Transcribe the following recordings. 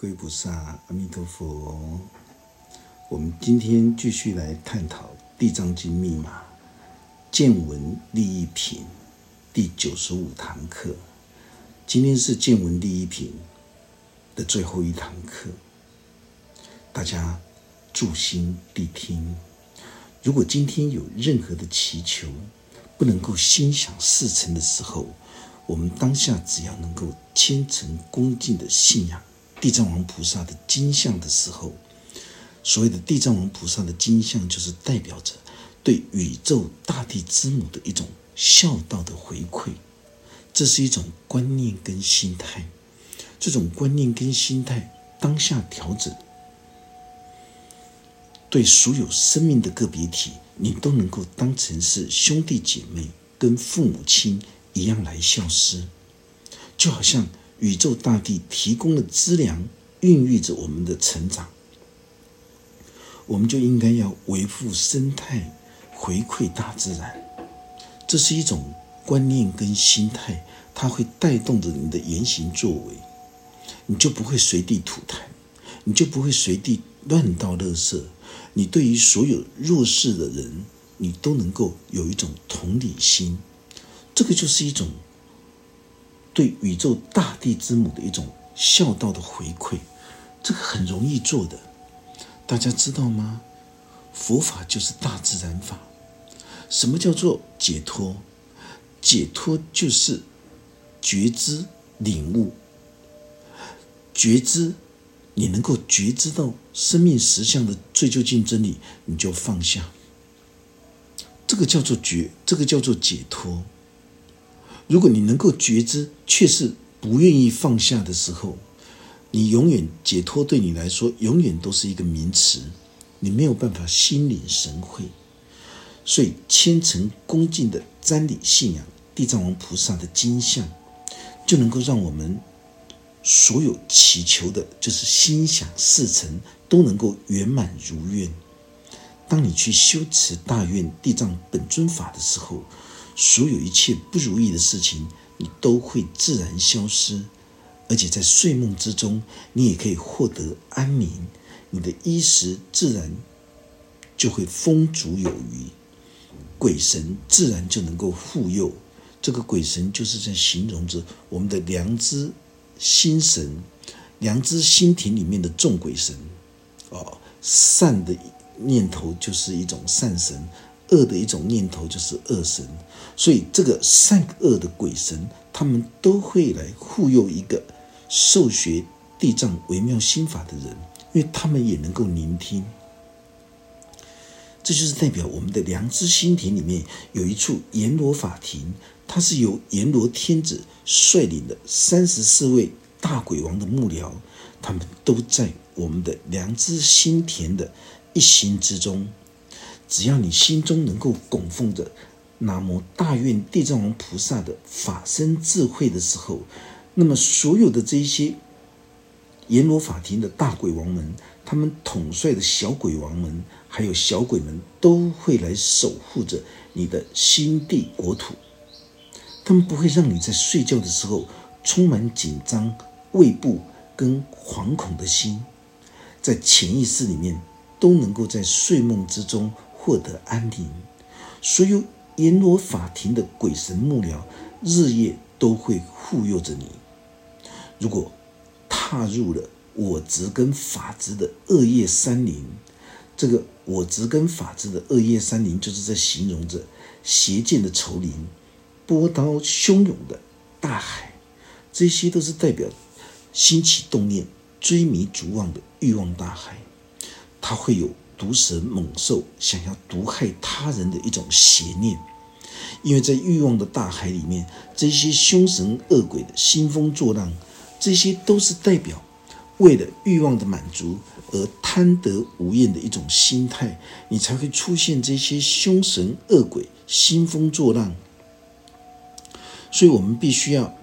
各位菩萨，阿弥陀佛。我们今天继续来探讨《地藏经》密码见闻利益品第九十五堂课。今天是见闻利益品的最后一堂课，大家注心谛听。如果今天有任何的祈求不能够心想事成的时候，我们当下只要能够虔诚恭敬的信仰地藏王菩萨的金像的时候，所谓的地藏王菩萨的金像，就是代表着对宇宙大地之母的一种孝道的回馈。这是一种观念跟心态，这种观念跟心态当下调整，对所有生命的个别体，你都能够当成是兄弟姐妹跟父母亲。一样来消失，就好像宇宙大地提供了资粮，孕育着我们的成长，我们就应该要维护生态，回馈大自然。这是一种观念跟心态，它会带动着你的言行作为，你就不会随地吐痰，你就不会随地乱倒垃圾，你对于所有弱势的人，你都能够有一种同理心。这个就是一种对宇宙大地之母的一种孝道的回馈，这个很容易做的，大家知道吗？佛法就是大自然法。什么叫做解脱？解脱就是觉知、领悟、觉知，你能够觉知到生命实相的最究竟真理，你就放下。这个叫做觉，这个叫做解脱。如果你能够觉知，却是不愿意放下的时候，你永远解脱对你来说永远都是一个名词，你没有办法心领神会。所以虔诚恭敬的瞻礼信仰地藏王菩萨的金像，就能够让我们所有祈求的，就是心想事成，都能够圆满如愿。当你去修持大愿地藏本尊法的时候，所有一切不如意的事情，你都会自然消失，而且在睡梦之中，你也可以获得安宁，你的衣食自然就会丰足有余，鬼神自然就能够护佑。这个鬼神就是在形容着我们的良知心神，良知心田里面的众鬼神。哦，善的念头就是一种善神。恶的一种念头就是恶神，所以这个善恶的鬼神，他们都会来护佑一个受学地藏微妙心法的人，因为他们也能够聆听。这就是代表我们的良知心田里面有一处阎罗法庭，它是由阎罗天子率领的三十四位大鬼王的幕僚，他们都在我们的良知心田的一心之中。只要你心中能够供奉着南无大愿地藏王菩萨的法身智慧的时候，那么所有的这一些阎罗法庭的大鬼王们，他们统帅的小鬼王们，还有小鬼们，都会来守护着你的心地国土。他们不会让你在睡觉的时候充满紧张、胃部跟惶恐的心，在潜意识里面都能够在睡梦之中。获得安宁，所有阎罗法庭的鬼神幕僚日夜都会护佑着你。如果踏入了我执跟法执的恶业山林，这个我执跟法执的恶业山林，就是在形容着邪见的丛林、波涛汹涌的大海，这些都是代表兴起动念、追迷逐望的欲望大海，它会有。毒蛇猛兽想要毒害他人的一种邪念，因为在欲望的大海里面，这些凶神恶鬼的兴风作浪，这些都是代表为了欲望的满足而贪得无厌的一种心态，你才会出现这些凶神恶鬼兴风作浪。所以，我们必须要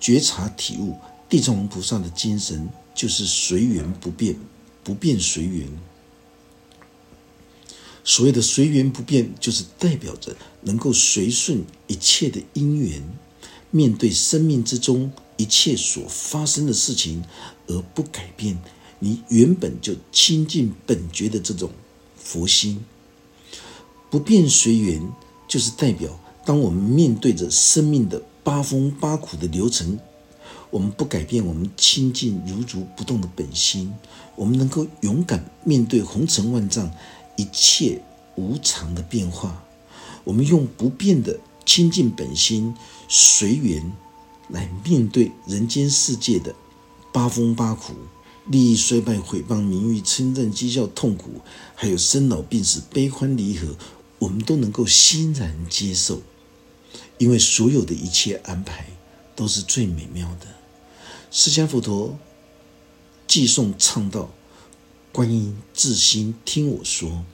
觉察体悟地藏王菩萨的精神，就是随缘不变，不变随缘。所谓的随缘不变，就是代表着能够随顺一切的因缘，面对生命之中一切所发生的事情，而不改变你原本就清净本觉的这种佛心。不变随缘，就是代表当我们面对着生命的八风八苦的流程，我们不改变我们清净如如不动的本心，我们能够勇敢面对红尘万丈一切无常的变化。我们用不变的清净本心随缘来面对人间世界的八风八苦、利益衰败、毁谤名誉、称赞讥笑、痛苦，还有生老病死、悲欢离合，我们都能够欣然接受，因为所有的一切安排都是最美妙的。释迦佛陀寄颂唱道：“观音自心听我说。”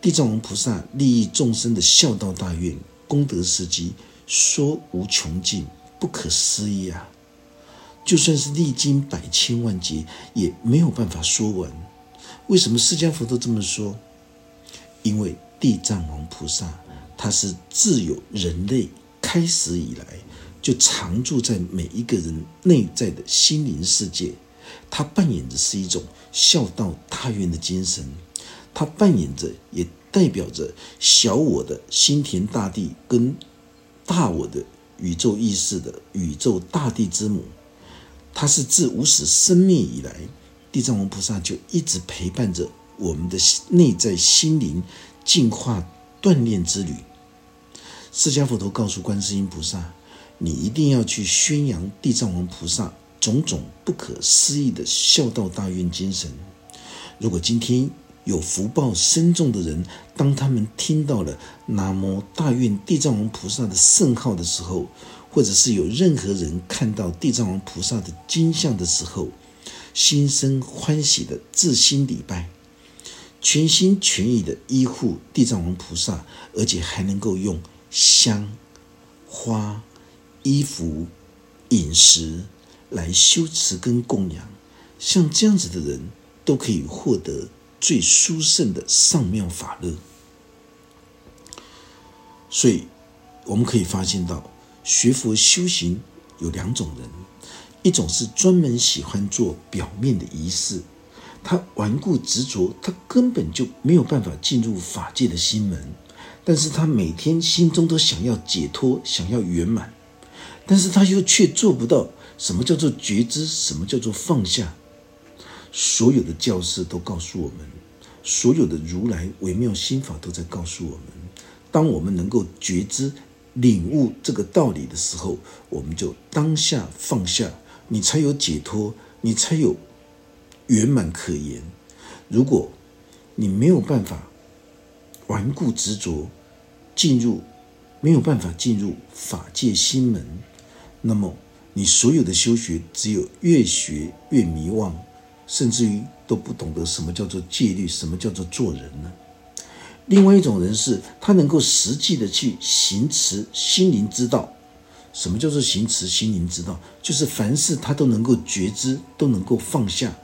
地藏王菩萨利益众生的孝道大愿，功德事迹说无穷尽，不可思议啊！就算是历经百千万劫，也没有办法说完。为什么释迦佛都这么说？因为地藏王菩萨他是自有人类开始以来，就常住在每一个人内在的心灵世界，他扮演的是一种孝道大愿的精神。它扮演着，也代表着小我的心田大地跟大我的宇宙意识的宇宙大地之母。它是自无始生命以来，地藏王菩萨就一直陪伴着我们的内在心灵进化锻炼之旅。释迦佛陀告诉观世音菩萨：“你一定要去宣扬地藏王菩萨种种不可思议的孝道大愿精神。如果今天，有福报深重的人，当他们听到了南无大愿地藏王菩萨的圣号的时候，或者是有任何人看到地藏王菩萨的金像的时候，心生欢喜的自心礼拜，全心全意的依护地藏王菩萨，而且还能够用香、花、衣服、饮食来修持跟供养，像这样子的人都可以获得。最殊胜的上妙法乐，所以我们可以发现到，学佛修行有两种人，一种是专门喜欢做表面的仪式，他顽固执着，他根本就没有办法进入法界的心门，但是他每天心中都想要解脱，想要圆满，但是他又却做不到。什么叫做觉知？什么叫做放下？所有的教师都告诉我们，所有的如来微妙心法都在告诉我们：当我们能够觉知、领悟这个道理的时候，我们就当下放下，你才有解脱，你才有圆满可言。如果你没有办法顽固执着，进入没有办法进入法界心门，那么你所有的修学只有越学越迷惘。甚至于都不懂得什么叫做戒律，什么叫做做人呢？另外一种人是，他能够实际的去行持心灵之道。什么叫做行持心灵之道？就是凡事他都能够觉知，都能够放下，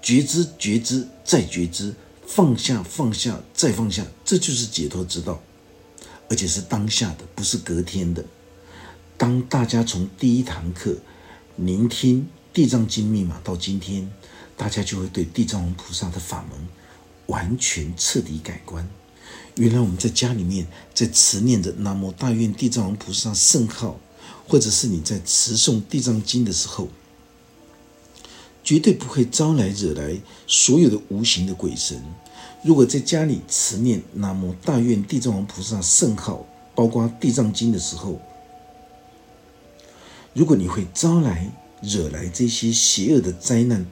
觉知觉知再觉知，放下放下再放下，这就是解脱之道，而且是当下的，不是隔天的。当大家从第一堂课聆听《地藏经》密码到今天。大家就会对地藏王菩萨的法门完全彻底改观。原来我们在家里面在持念着南无大愿地藏王菩萨圣号，或者是你在持诵地藏经的时候，绝对不会招来惹来所有的无形的鬼神。如果在家里持念南无大愿地藏王菩萨圣号，包括地藏经的时候，如果你会招来惹来这些邪恶的灾难。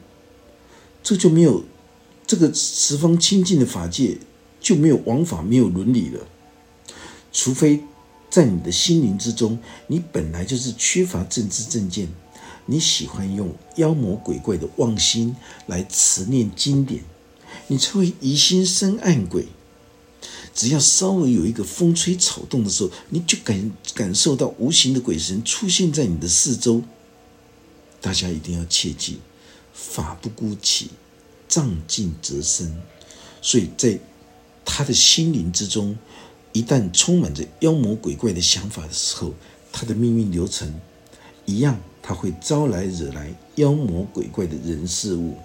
这就没有这个十方清净的法界，就没有王法，没有伦理了。除非在你的心灵之中，你本来就是缺乏正知正见，你喜欢用妖魔鬼怪的妄心来持念经典，你才会疑心生暗鬼。只要稍微有一个风吹草动的时候，你就感感受到无形的鬼神出现在你的四周。大家一定要切记。法不孤起，藏尽则生。所以在他的心灵之中，一旦充满着妖魔鬼怪的想法的时候，他的命运流程一样，他会招来惹来妖魔鬼怪的人事物。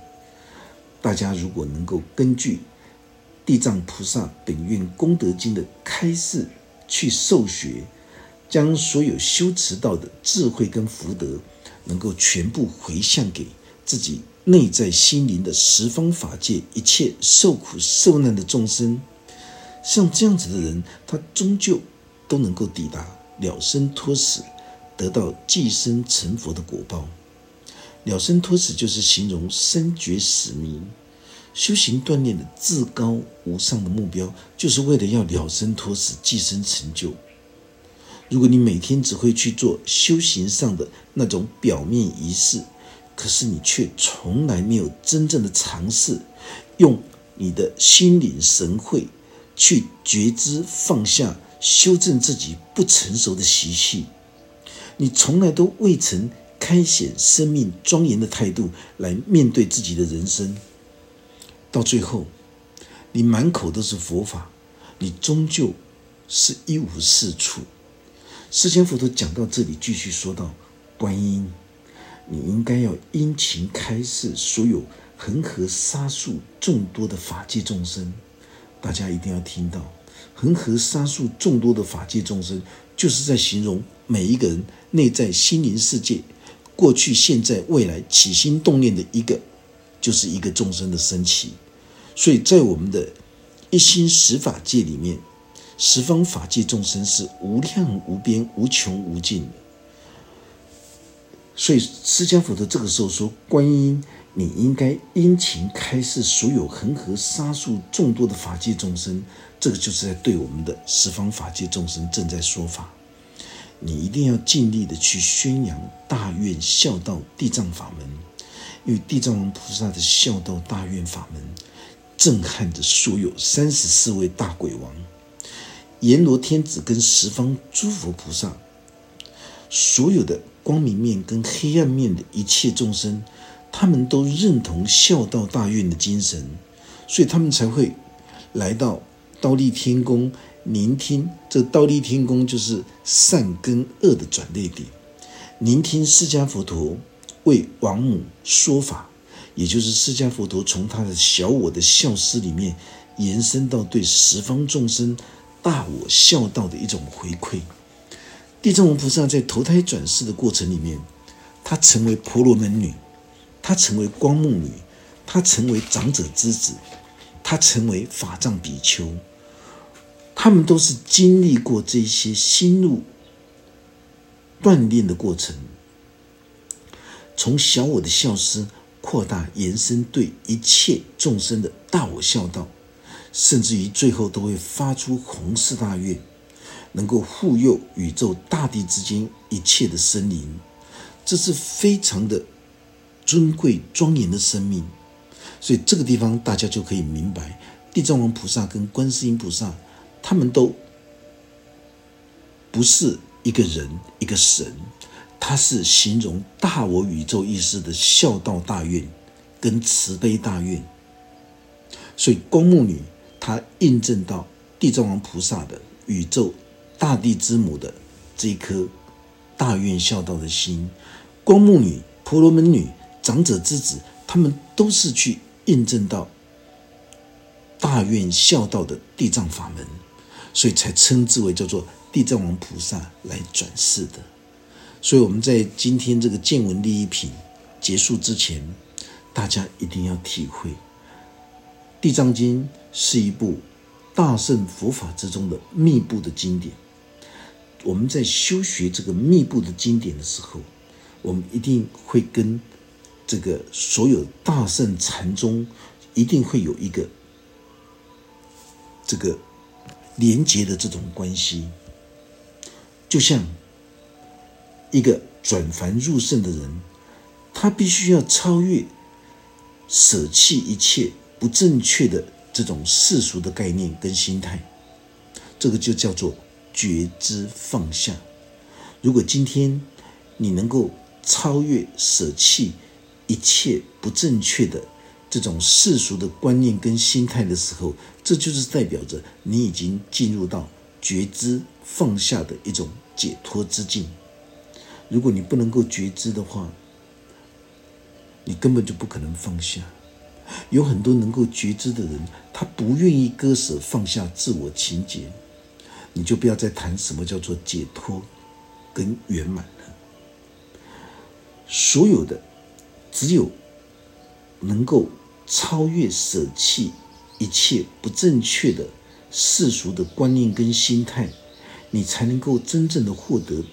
大家如果能够根据地藏菩萨本愿功德经的开示去受学，将所有修持到的智慧跟福德，能够全部回向给自己内在心灵的十方法界一切受苦受难的众生，像这样子的人，他终究都能够抵达了生脱死，得到寄生成佛的果报。了生脱死就是形容生觉死明。修行锻炼的至高无上的目标，就是为了要了生脱死、寄生成就。如果你每天只会去做修行上的那种表面仪式，可是你却从来没有真正的尝试用你的心领神会去觉知、放下、修正自己不成熟的习气，你从来都未曾开显生命庄严的态度来面对自己的人生。到最后，你满口都是佛法，你终究是一无是处。释迦佛陀讲到这里，继续说道：“观音，你应该要殷勤开示所有恒河沙数众多的法界众生。大家一定要听到，恒河沙数众多的法界众生，就是在形容每一个人内在心灵世界，过去、现在、未来起心动念的一个，就是一个众生的升起。”所以在我们的一心十法界里面，十方法界众生是无量无边、无穷无尽的。所以释迦佛的这个时候说：“观音，你应该殷勤开示所有恒河沙数众多的法界众生。”这个就是在对我们的十方法界众生正在说法。你一定要尽力的去宣扬大愿孝道地藏法门，因为地藏王菩萨的孝道大愿法门。震撼着所有三十四位大鬼王、阎罗天子跟十方诸佛菩萨，所有的光明面跟黑暗面的一切众生，他们都认同孝道大愿的精神，所以他们才会来到刀立天宫聆听。这刀立天宫就是善跟恶的转捩点，聆听释迦佛陀为王母说法。也就是释迦佛陀从他的小我的孝思里面延伸到对十方众生大我孝道的一种回馈。地藏王菩萨在投胎转世的过程里面，他成为婆罗门女，他成为光目女，他成为长者之子，他成为法藏比丘，他们都是经历过这些心路锻炼的过程，从小我的孝思。扩大延伸对一切众生的大我孝道，甚至于最后都会发出宏誓大愿，能够护佑宇宙大地之间一切的生灵，这是非常的尊贵庄严的生命。所以这个地方大家就可以明白，地藏王菩萨跟观世音菩萨，他们都不是一个人一个神。它是形容大我宇宙意识的孝道大愿跟慈悲大愿，所以光目女她印证到地藏王菩萨的宇宙大地之母的这一颗大愿孝道的心，光目女、婆罗门女、长者之子，他们都是去印证到大愿孝道的地藏法门，所以才称之为叫做地藏王菩萨来转世的。所以我们在今天这个见闻利益品结束之前，大家一定要体会，《地藏经》是一部大圣佛法之中的密布的经典。我们在修学这个密布的经典的时候，我们一定会跟这个所有大圣禅宗一定会有一个这个连结的这种关系，就像。一个转凡入圣的人，他必须要超越、舍弃一切不正确的这种世俗的概念跟心态，这个就叫做觉知放下。如果今天你能够超越、舍弃一切不正确的这种世俗的观念跟心态的时候，这就是代表着你已经进入到觉知放下的一种解脱之境。如果你不能够觉知的话，你根本就不可能放下。有很多能够觉知的人，他不愿意割舍放下自我情结，你就不要再谈什么叫做解脱跟圆满了。所有的只有能够超越舍弃一切不正确的世俗的观念跟心态，你才能够真正的获得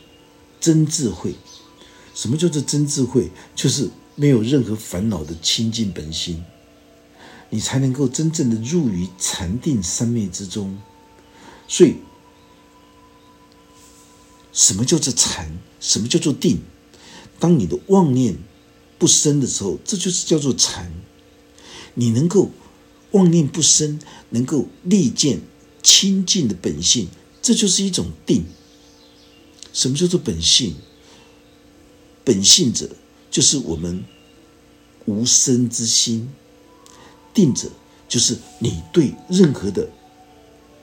真智慧。什么叫做真智慧？就是没有任何烦恼的清净本心。你才能够真正的入于禅定三昧之中。所以，什么叫做禅？什么叫做定？当你的妄念不生的时候，这就是叫做禅。你能够妄念不生，能够立见清净的本性，这就是一种定。什么叫做本性？本性者，就是我们无生之心。定者就是你对任何的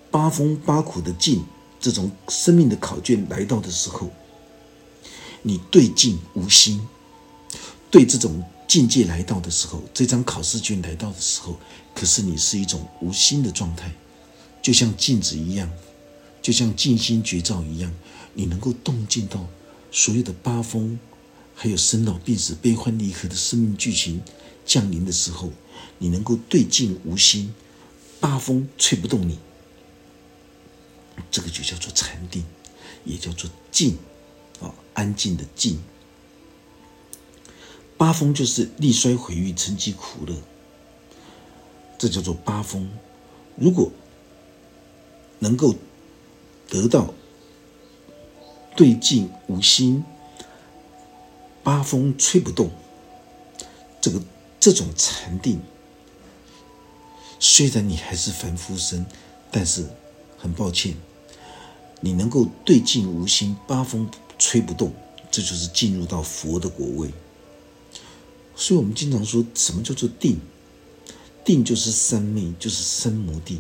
八风八苦的境，这种生命的考卷来到的时候，你对境无心；对这种境界来到的时候，这张考试卷来到的时候，可是你是一种无心的状态，就像镜子一样，就像静心绝照一样，你能够动静到所有的八风，还有生老病死、悲欢离合的生命剧情降临的时候。你能够对镜无心，八风吹不动你，这个就叫做禅定，也叫做静，啊，安静的静。八风就是力衰毁誉，成疾苦乐，这叫做八风。如果能够得到对镜无心，八风吹不动，这个这种禅定。虽然你还是凡夫身，但是很抱歉，你能够对镜无心，八风吹不动，这就是进入到佛的果位。所以我们经常说什么叫做定？定就是三昧，就是三摩地，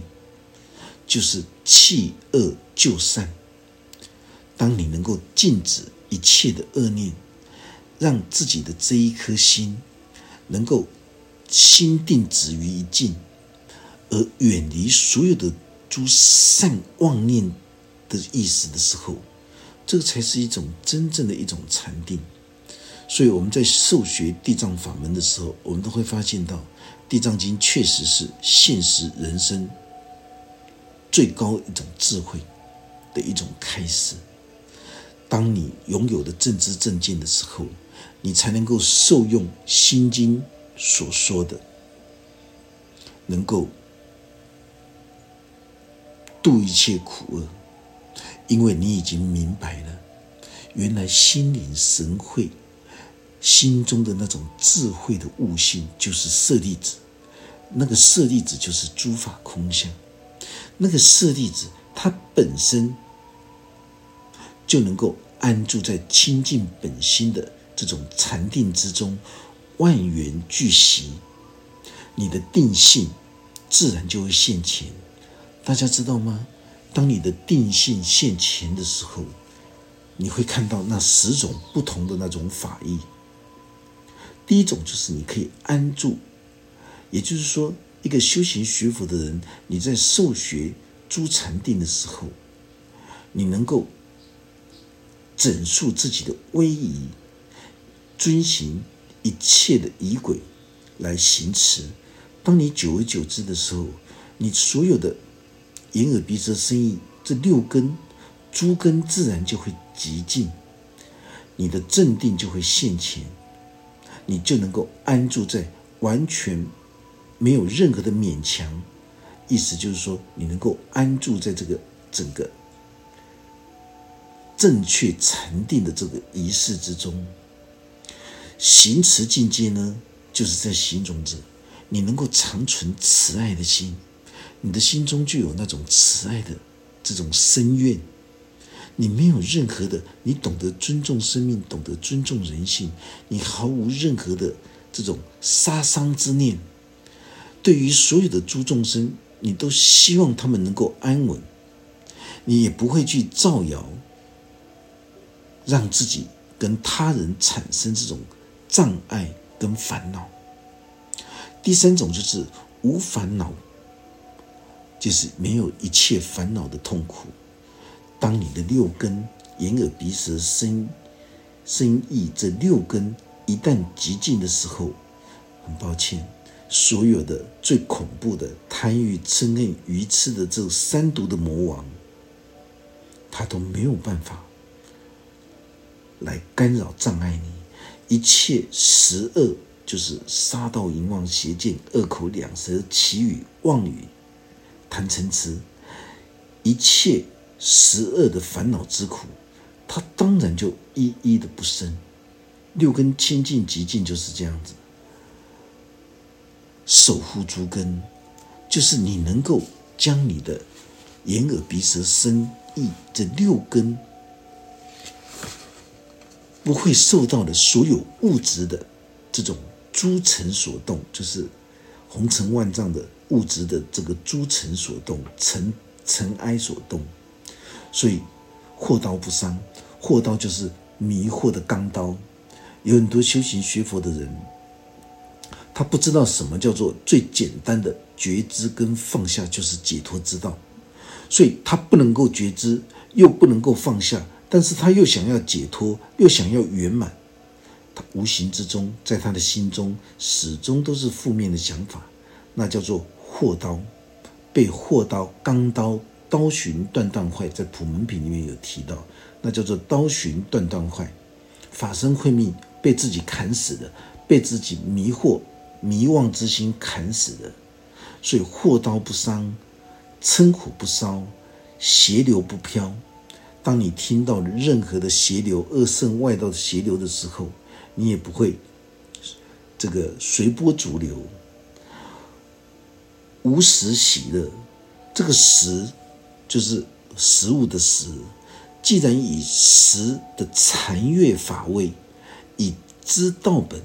就是弃恶就善。当你能够禁止一切的恶念，让自己的这一颗心能够心定止于一境。而远离所有的诸善妄念的意思的时候，这才是一种真正的一种禅定。所以我们在受学地藏法门的时候，我们都会发现到，《地藏经》确实是现实人生最高一种智慧的一种开始。当你拥有的正知正见的时候，你才能够受用《心经》所说的，能够。度一切苦厄，因为你已经明白了，原来心领神会，心中的那种智慧的悟性就是舍利子，那个舍利子就是诸法空相，那个舍利子它本身就能够安住在清净本心的这种禅定之中，万缘俱习，你的定性自然就会现前。大家知道吗？当你的定性现前的时候，你会看到那十种不同的那种法义。第一种就是你可以安住，也就是说，一个修行学佛的人，你在受学诸禅定的时候，你能够整肃自己的威仪，遵循一切的仪轨来行持。当你久而久之的时候，你所有的。眼耳鼻舌身意这六根，诸根自然就会极静，你的镇定就会现前，你就能够安住在完全没有任何的勉强，意思就是说，你能够安住在这个整个正确禅定的这个仪式之中。行持境界呢，就是在形容着你能够长存慈爱的心。你的心中就有那种慈爱的这种深愿，你没有任何的，你懂得尊重生命，懂得尊重人性，你毫无任何的这种杀伤之念。对于所有的诸众生，你都希望他们能够安稳，你也不会去造谣，让自己跟他人产生这种障碍跟烦恼。第三种就是无烦恼，就是没有一切烦恼的痛苦。当你的六根眼耳鼻舌身身意这六根一旦极尽的时候，很抱歉，所有的最恐怖的贪欲嗔恨愚痴的这三毒的魔王，他都没有办法来干扰障碍你一切十恶，就是杀盗淫妄邪见恶口两舌绮语妄语贪嗔痴一切。十恶的烦恼之苦，他当然就一一的不生。六根清净极净就是这样子，守护诸根，就是你能够将你的眼耳鼻舌身意这六根不会受到的所有物质的这种诸尘所动，就是红尘万丈的物质的这个诸尘所动，尘尘埃所动。所以，祸刀不伤，祸刀就是迷惑的钢刀。有很多修行学佛的人，他不知道什么叫做最简单的觉知跟放下，就是解脱之道。所以他不能够觉知，又不能够放下，但是他又想要解脱，又想要圆满。他无形之中，在他的心中始终都是负面的想法，那叫做祸刀，被祸刀、钢刀。刀寻断断坏，在普门品里面有提到，那叫做刀寻断断坏，法身慧命被自己砍死的，被自己迷惑迷妄之心砍死的，所以祸刀不伤，嗔苦不烧，邪流不飘。当你听到任何的邪流、恶圣外道的邪流的时候，你也不会这个随波逐流，无时喜乐。这个时。就是食物的食，既然以食的禅悦法味，以知道本，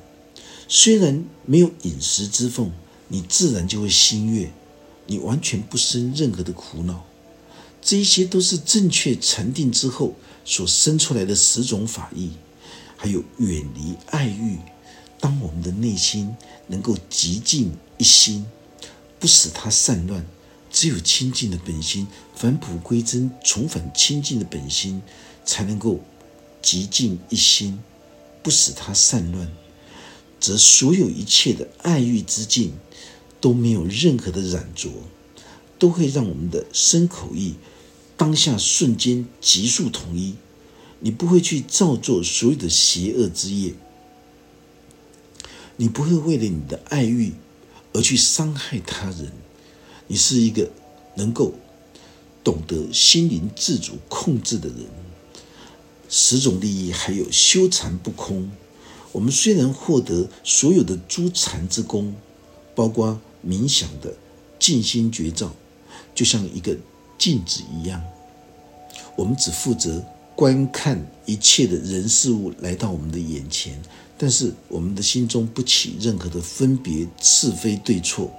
虽然没有饮食之奉，你自然就会心悦，你完全不生任何的苦恼。这一些都是正确禅定之后所生出来的十种法义，还有远离爱欲。当我们的内心能够极静一心，不使它散乱。只有清净的本心返璞归真，重返清净的本心，才能够极静一心，不使它散乱。则所有一切的爱欲之境都没有任何的染着，都会让我们的身口意当下瞬间急速统一。你不会去造作所有的邪恶之业，你不会为了你的爱欲而去伤害他人。你是一个能够懂得心灵自主控制的人。十种利益还有修禅不空。我们虽然获得所有的诸禅之功，包括冥想的静心觉照，就像一个镜子一样，我们只负责观看一切的人事物来到我们的眼前，但是我们的心中不起任何的分别是非对错。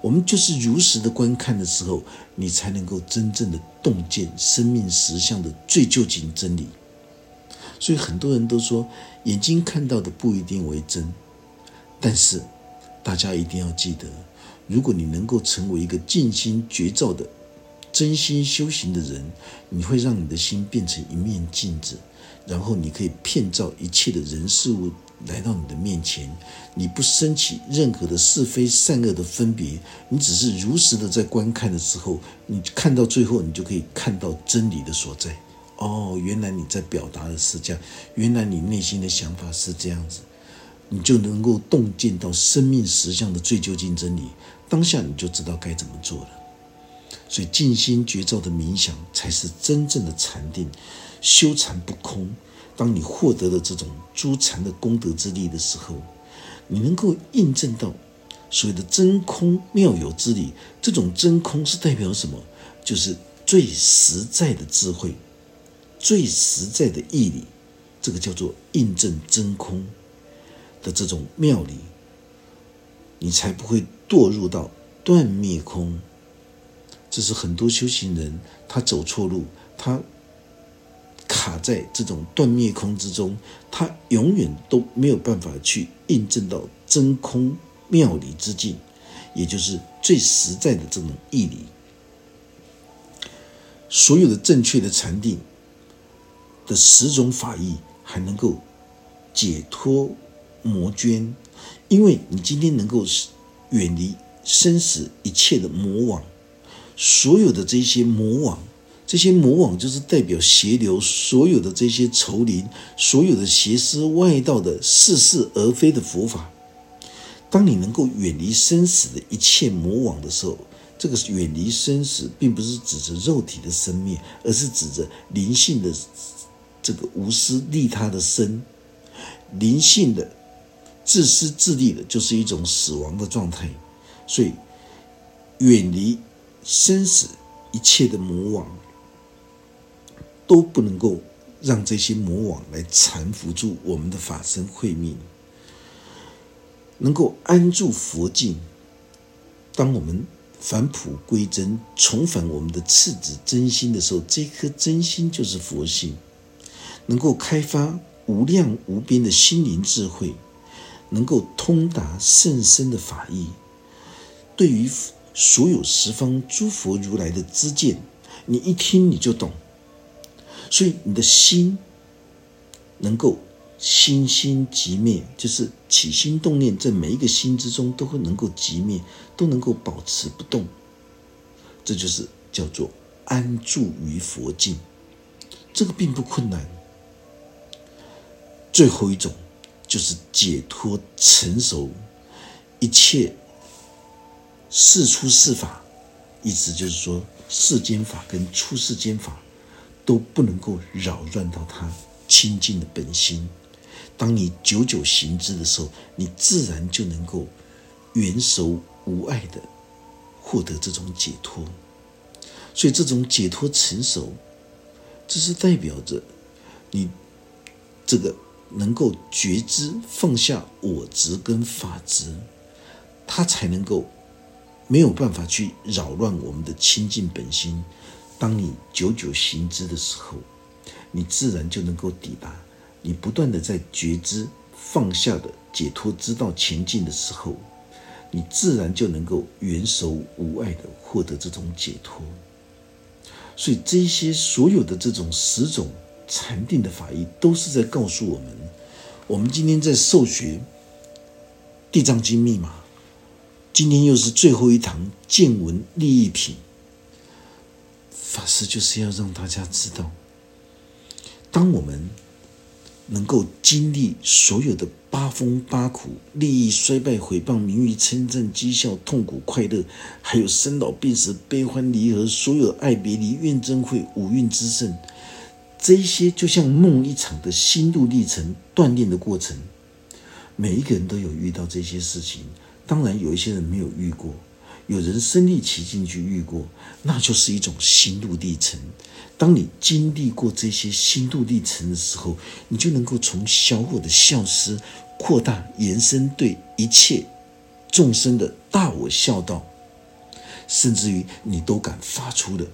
我们就是如实的观看的时候，你才能够真正的洞见生命实相的最究竟真理。所以很多人都说，眼睛看到的不一定为真，但是大家一定要记得，如果你能够成为一个静心觉照的真心修行的人，你会让你的心变成一面镜子，然后你可以骗照一切的人事物。来到你的面前，你不升起任何的是非善恶的分别，你只是如实的在观看的时候，你看到最后，你就可以看到真理的所在。哦，原来你在表达的是这样，原来你内心的想法是这样子，你就能够洞见到生命实相的最究竟真理。当下你就知道该怎么做了。所以静心觉照的冥想才是真正的禅定，修禅不空。当你获得了这种诸禅的功德之力的时候，你能够印证到所谓的真空妙有之理。这种真空是代表什么？就是最实在的智慧，最实在的义理。这个叫做印证真空的这种妙理，你才不会堕入到断灭空。这是很多修行人他走错路，他。卡在这种断灭空之中，他永远都没有办法去印证到真空妙理之境，也就是最实在的这种义理。所有的正确的禅定的十种法义，还能够解脱魔捐，因为你今天能够远离生死一切的魔网，所有的这些魔网，这些魔网就是代表邪流，所有的这些仇灵，所有的邪思外道的似是而非的佛法。当你能够远离生死的一切魔网的时候，这个远离生死，并不是指着肉体的生命，而是指着灵性的这个无私利他的生，灵性的自私自利的，就是一种死亡的状态。所以，远离生死一切的魔网，都不能够让这些魔网来缠缚住我们的法身慧命，能够安住佛境。当我们。返璞归真，重返我们的赤子真心的时候，这颗真心就是佛性，能够开发无量无边的心灵智慧，能够通达甚深的法义。对于所有十方诸佛如来的知见，你一听你就懂，所以你的心能够。心心即灭，就是起心动念，在每一个心之中都会能够即灭，都能够保持不动。这就是叫做安住于佛境，这个并不困难。最后一种就是解脱成熟，一切世出世法，意思就是说世间法跟出世间法都不能够扰乱到他清净的本心。当你久久行之的时候，你自然就能够圆熟无碍的获得这种解脱。所以，这种解脱成熟，这是代表着你这个能够觉知放下我执跟法执，它才能够没有办法去扰乱我们的清净本心。当你久久行之的时候，你自然就能够抵达。你不断的在觉知放下的解脱之道前进的时候，你自然就能够圆熟无碍的获得这种解脱。所以这些所有的这种十种禅定的法义，都是在告诉我们：我们今天在受学《地藏经》密码，今天又是最后一堂见闻利益品。法师就是要让大家知道，当我们。能够经历所有的八风八苦、利益衰败、毁谤、名誉称赞、讥笑、痛苦快乐，还有生老病死、悲欢离合，所有爱别离、怨憎会、五蕴之盛，这些就像梦一场的心路历程、锻炼的过程。每一个人都有遇到这些事情，当然有一些人没有遇过。有人身历其境去遇过，那就是一种心路历程。当你经历过这些心路历程的时候，你就能够从小我的孝思扩大延伸，对一切众生的大我孝道，甚至于你都敢发出的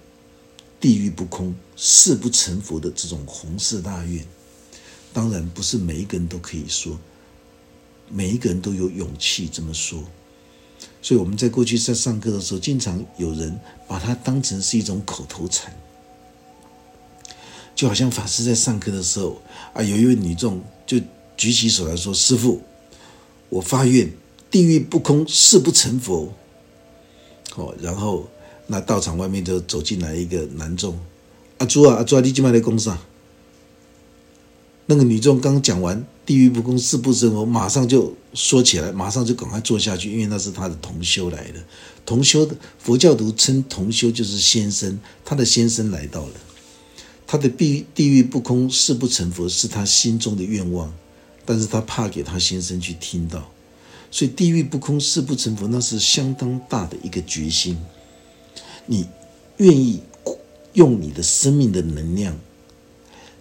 地狱不空、誓不成佛的这种宏誓大愿。当然，不是每一个人都可以说，每一个人都有勇气这么说。所以我们在过去在上课的时候，经常有人把它当成是一种口头禅，就好像法师在上课的时候啊，有一位女众就举起手来说：“师傅，我发愿地狱不空，誓不成佛。”哦，然后那道场外面就走进来一个男众，阿朱啊，阿朱啊，你今晚来公上？那个女众刚讲完。地狱不空，誓不成佛，马上就说起来，马上就赶快做下去，因为那是他的同修来的。同修的佛教徒称同修就是先生，他的先生来到了。他的地地狱不空，誓不成佛，是他心中的愿望，但是他怕给他先生去听到，所以地狱不空，誓不成佛，那是相当大的一个决心。你愿意用你的生命的能量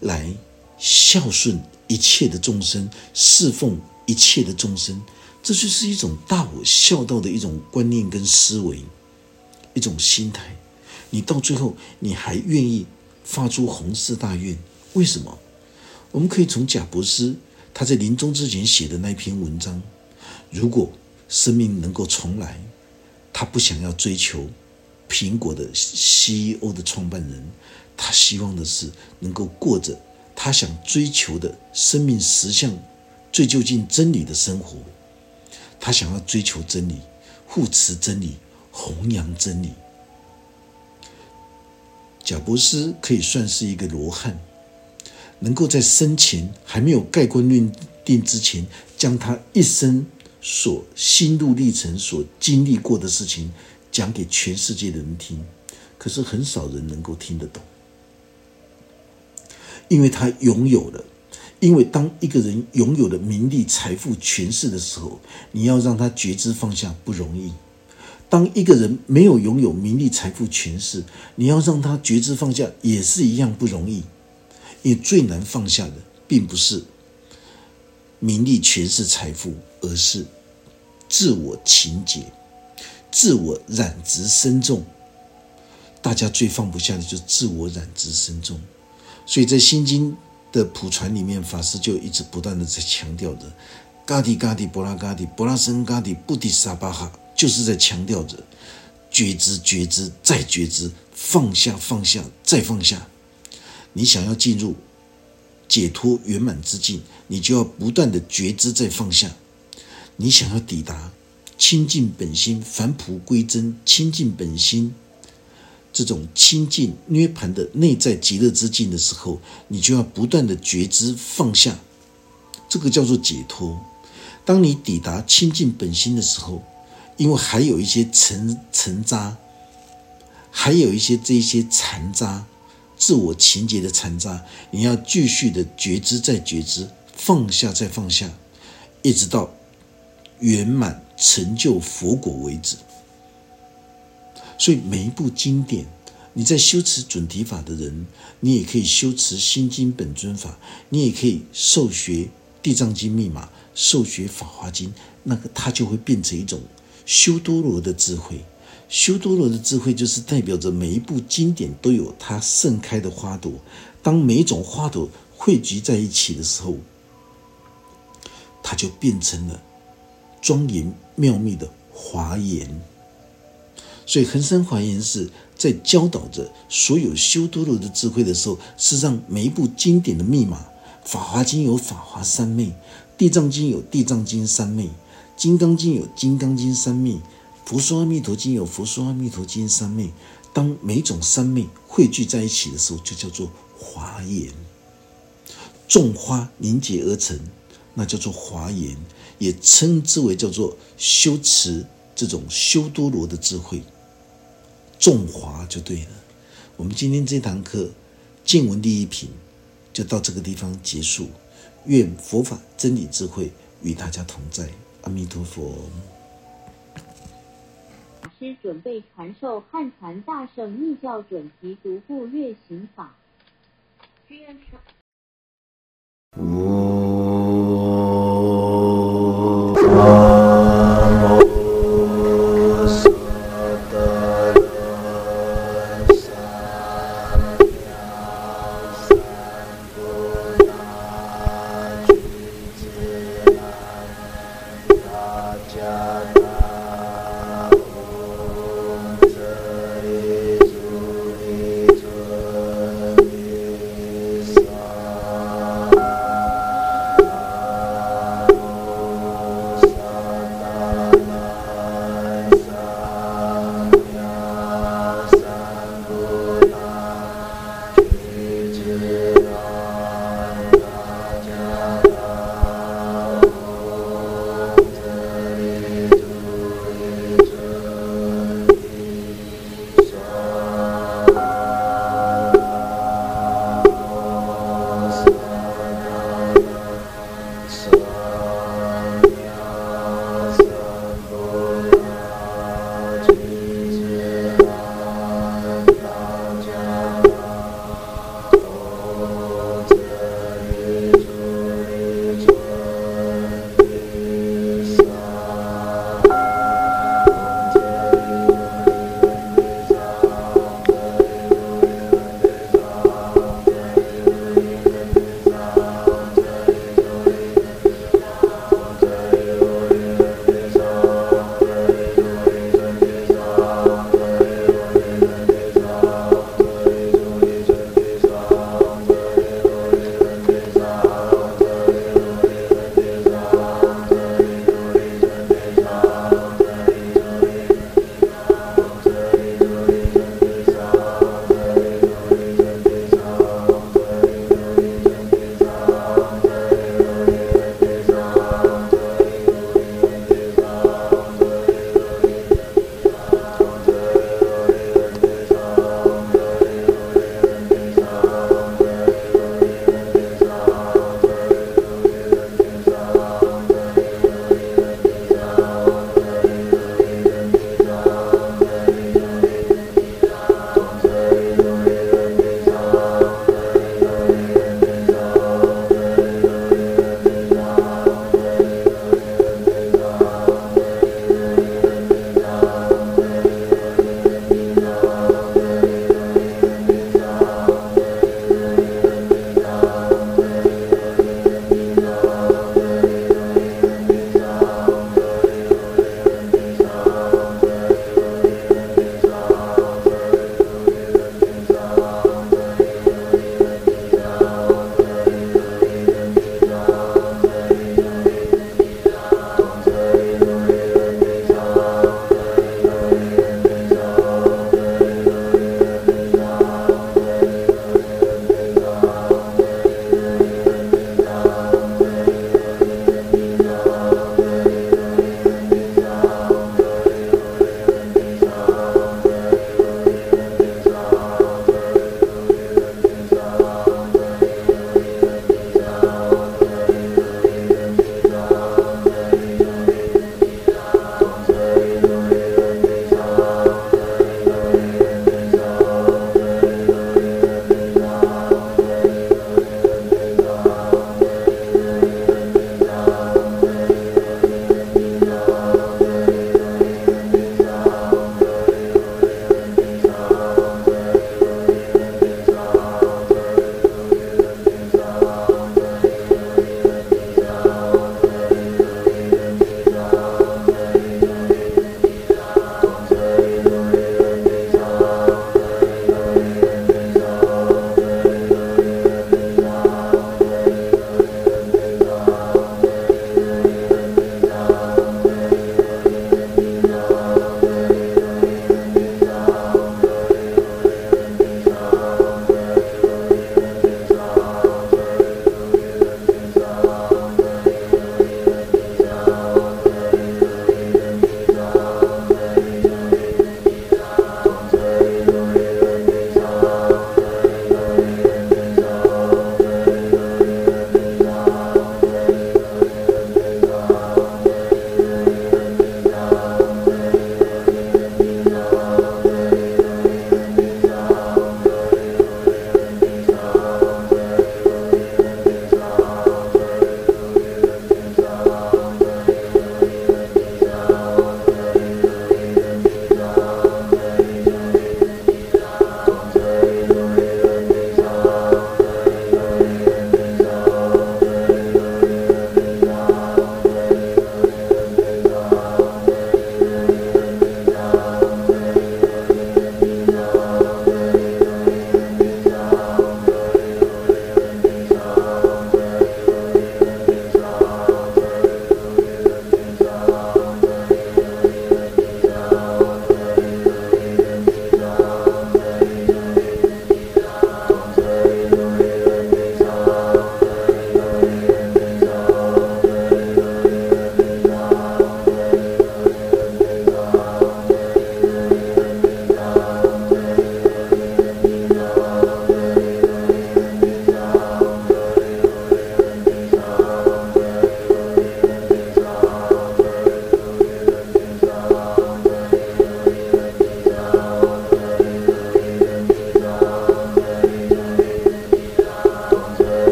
来孝顺？一切的众生侍奉一切的众生，这就是一种大我孝道的一种观念跟思维，一种心态。你到最后，你还愿意发出宏誓大愿，为什么？我们可以从贾伯斯他在临终之前写的那篇文章，如果生命能够重来，他不想要追求苹果的 CEO 的创办人，他希望的是能够过着他想追求的生命实相最究竟真理的生活。他想要追求真理，护持真理，弘扬真理。贾伯斯可以算是一个罗汉，能够在生前还没有盖棺论定之前，将他一生所心路历程、所经历过的事情讲给全世界的人听。可是很少人能够听得懂，因为他拥有了。因为当一个人拥有了名利、财富、权势的时候，你要让他觉知放下不容易。当一个人没有拥有名利、财富、权势，你要让他觉知放下，也是一样不容易。也最难放下的，并不是名利、权势、财富，而是自我情结、自我染执深重。大家最放不下的就是自我染执深重。所以在《心经》的普传里面，法师就一直不断的在强调着：嘎迪嘎迪波拉嘎迪波拉森嘎迪布迪沙巴哈。就是在强调着觉知、觉知、再觉知，放下、放下、再放下。你想要进入解脱圆满之境，你就要不断的觉知、再放下。你想要抵达清净本心、返璞归真、清净本心这种清净涅盘的内在极乐之境的时候，你就要不断的觉知、放下。这个叫做解脱。当你抵达清净本心的时候，因为还有一些尘尘渣，还有一些这一些残渣，自我情结的残渣，你要继续的觉知再觉知，放下再放下，一直到圆满成就佛果为止。所以每一部经典，你在修持准提法的人，你也可以修持心经本尊法，你也可以受学地藏经密码，受学法华经，那个它就会变成一种。修多罗的智慧，修多罗的智慧就是代表着每一部经典都有它盛开的花朵。当每一种花朵汇聚在一起的时候，它就变成了庄严妙密的华严。所以恒山华严是在教导着所有修多罗的智慧的时候，是让每一部经典的密码。法华经有法华三昧，地藏经有地藏经三昧。《金刚经》有《金刚经》三昧，《佛说阿弥陀经》有《佛说阿弥陀经》三昧。当每种三昧汇聚在一起的时候，就叫做华严。众花凝结而成，那叫做华严，也称之为叫做修持这种修多罗的智慧。重华就对了。我们今天这堂课见闻第一品就到这个地方结束。愿佛法真理智慧与大家同在。阿弥陀佛。师准备传授汉传大圣密教准提独步月行法。